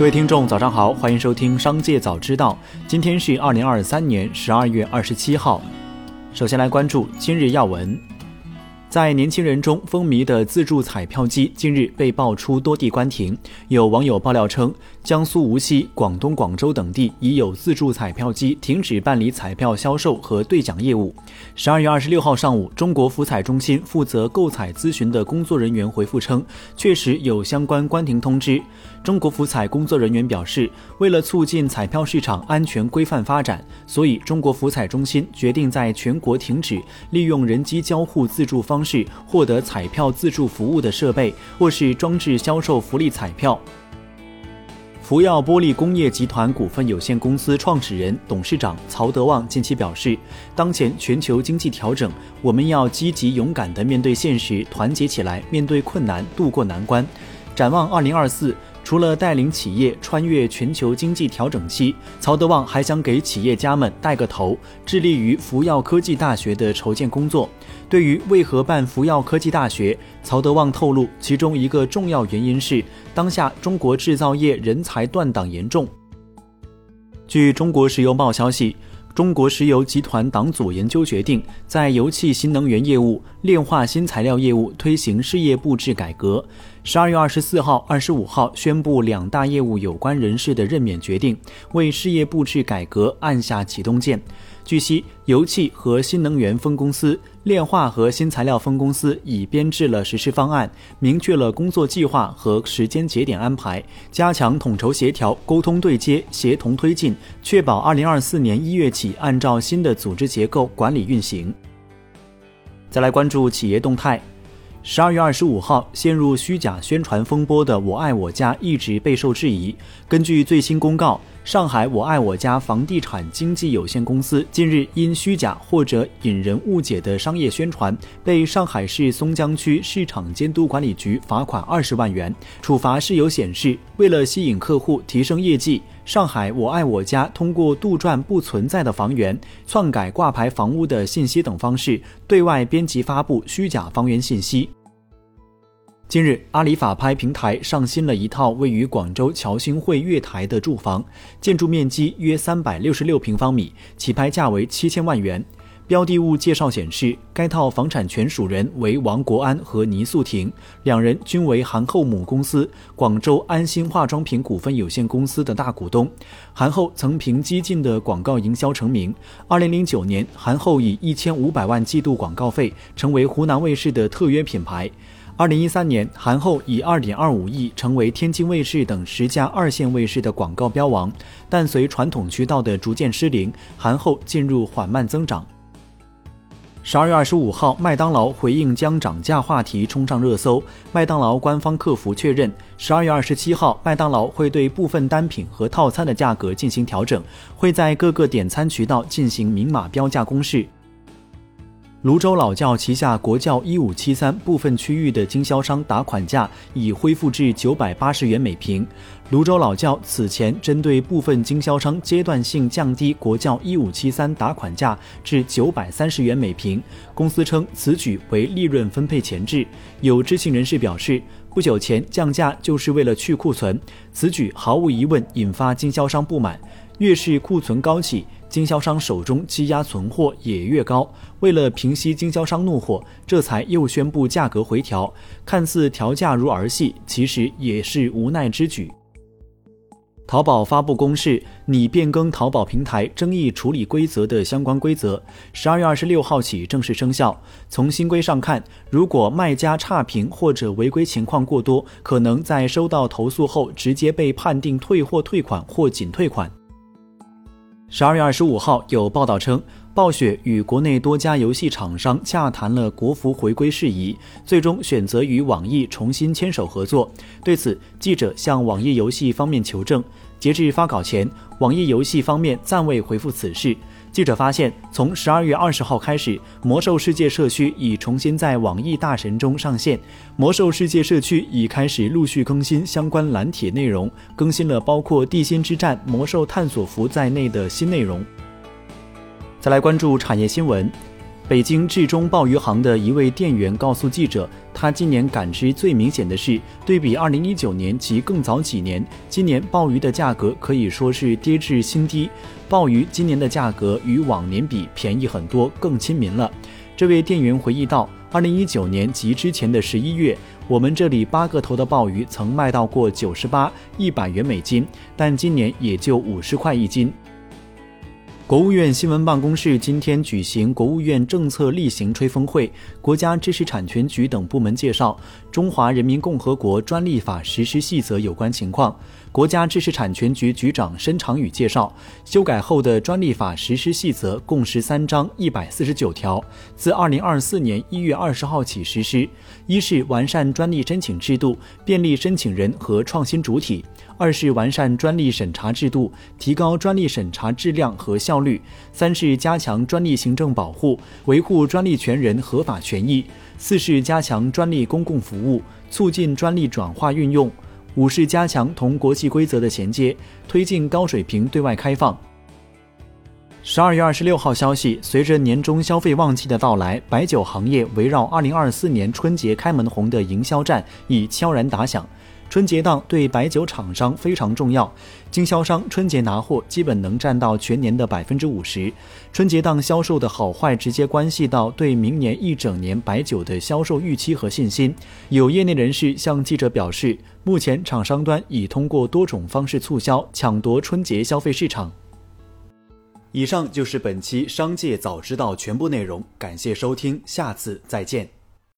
各位听众，早上好，欢迎收听《商界早知道》。今天是二零二三年十二月二十七号。首先来关注今日要闻。在年轻人中风靡的自助彩票机近日被爆出多地关停。有网友爆料称，江苏无锡、广东广州等地已有自助彩票机停止办理彩票销售和兑奖业务。十二月二十六号上午，中国福彩中心负责购彩咨询的工作人员回复称，确实有相关关停通知。中国福彩工作人员表示，为了促进彩票市场安全规范发展，所以中国福彩中心决定在全国停止利用人机交互自助方方式获得彩票自助服务的设备或是装置销售福利彩票。福耀玻璃工业集团股份有限公司创始人、董事长曹德旺近期表示，当前全球经济调整，我们要积极勇敢地面对现实，团结起来面对困难，渡过难关。展望二零二四。除了带领企业穿越全球经济调整期，曹德旺还想给企业家们带个头，致力于福耀科技大学的筹建工作。对于为何办福耀科技大学，曹德旺透露，其中一个重要原因是当下中国制造业人才断档严重。据中国石油报消息。中国石油集团党组研究决定，在油气新能源业务、炼化新材料业务推行事业部制改革。十二月二十四号、二十五号宣布两大业务有关人士的任免决定，为事业部制改革按下启动键。据悉，油气和新能源分公司、炼化和新材料分公司已编制了实施方案，明确了工作计划和时间节点安排，加强统筹协调、沟通对接、协同推进，确保二零二四年一月起按照新的组织结构管理运行。再来关注企业动态。十二月二十五号，陷入虚假宣传风波的“我爱我家”一直备受质疑。根据最新公告，上海“我爱我家”房地产经纪有限公司近日因虚假或者引人误解的商业宣传，被上海市松江区市场监督管理局罚款二十万元。处罚事由显示，为了吸引客户、提升业绩，上海“我爱我家”通过杜撰不存在的房源、篡改挂牌房屋的信息等方式，对外编辑发布虚假房源信息。近日，阿里法拍平台上新了一套位于广州侨兴汇月台的住房，建筑面积约三百六十六平方米，起拍价为七千万元。标的物介绍显示，该套房产权属人为王国安和倪素婷，两人均为韩后母公司广州安心化妆品股份有限公司的大股东。韩后曾凭激进的广告营销成名。二零零九年，韩后以一千五百万季度广告费，成为湖南卫视的特约品牌。二零一三年，韩后以二点二五亿成为天津卫视等十家二线卫视的广告标王，但随传统渠道的逐渐失灵，韩后进入缓慢增长。十二月二十五号，麦当劳回应将涨价话题冲上热搜。麦当劳官方客服确认，十二月二十七号，麦当劳会对部分单品和套餐的价格进行调整，会在各个点餐渠道进行明码标价公示。泸州老窖旗下国窖一五七三部分区域的经销商打款价已恢复至九百八十元每平。泸州老窖此前针对部分经销商阶段性降低国窖一五七三打款价至九百三十元每平。公司称此举为利润分配前置。有知情人士表示，不久前降价就是为了去库存，此举毫无疑问引发经销商不满。越是库存高企。经销商手中积压存货也越高，为了平息经销商怒火，这才又宣布价格回调。看似调价如儿戏，其实也是无奈之举。淘宝发布公示，拟变更淘宝平台争议处理规则的相关规则，十二月二十六号起正式生效。从新规上看，如果卖家差评或者违规情况过多，可能在收到投诉后直接被判定退货、退款或仅退款。十二月二十五号，有报道称，暴雪与国内多家游戏厂商洽谈了国服回归事宜，最终选择与网易重新牵手合作。对此，记者向网易游戏方面求证，截至发稿前，网易游戏方面暂未回复此事。记者发现，从十二月二十号开始，《魔兽世界》社区已重新在网易大神中上线。《魔兽世界》社区已开始陆续更新相关蓝帖内容，更新了包括地心之战、魔兽探索服在内的新内容。再来关注产业新闻。北京至中鲍鱼行的一位店员告诉记者，他今年感知最明显的是，对比2019年及更早几年，今年鲍鱼的价格可以说是跌至新低。鲍鱼今年的价格与往年比便宜很多，更亲民了。这位店员回忆道：“2019 年及之前的十一月，我们这里八个头的鲍鱼曾卖到过九十八、一百元每斤，但今年也就五十块一斤。”国务院新闻办公室今天举行国务院政策例行吹风会，国家知识产权局等部门介绍《中华人民共和国专利法实施细则》有关情况。国家知识产权局局长申长宇介绍，修改后的专利法实施细则共十三章一百四十九条，自二零二四年一月二十号起实施。一是完善专利申请制度，便利申请人和创新主体；二是完善专利审查制度，提高专利审查质量和效效率；三是加强专利行政保护，维护专利权人合法权益；四是加强专利公共服务，促进专利转化运用。五是加强同国际规则的衔接，推进高水平对外开放。十二月二十六号消息，随着年终消费旺季的到来，白酒行业围绕二零二四年春节开门红的营销战已悄然打响。春节档对白酒厂商非常重要，经销商春节拿货基本能占到全年的百分之五十。春节档销售的好坏直接关系到对明年一整年白酒的销售预期和信心。有业内人士向记者表示，目前厂商端已通过多种方式促销，抢夺春节消费市场。以上就是本期《商界早知道》全部内容，感谢收听，下次再见。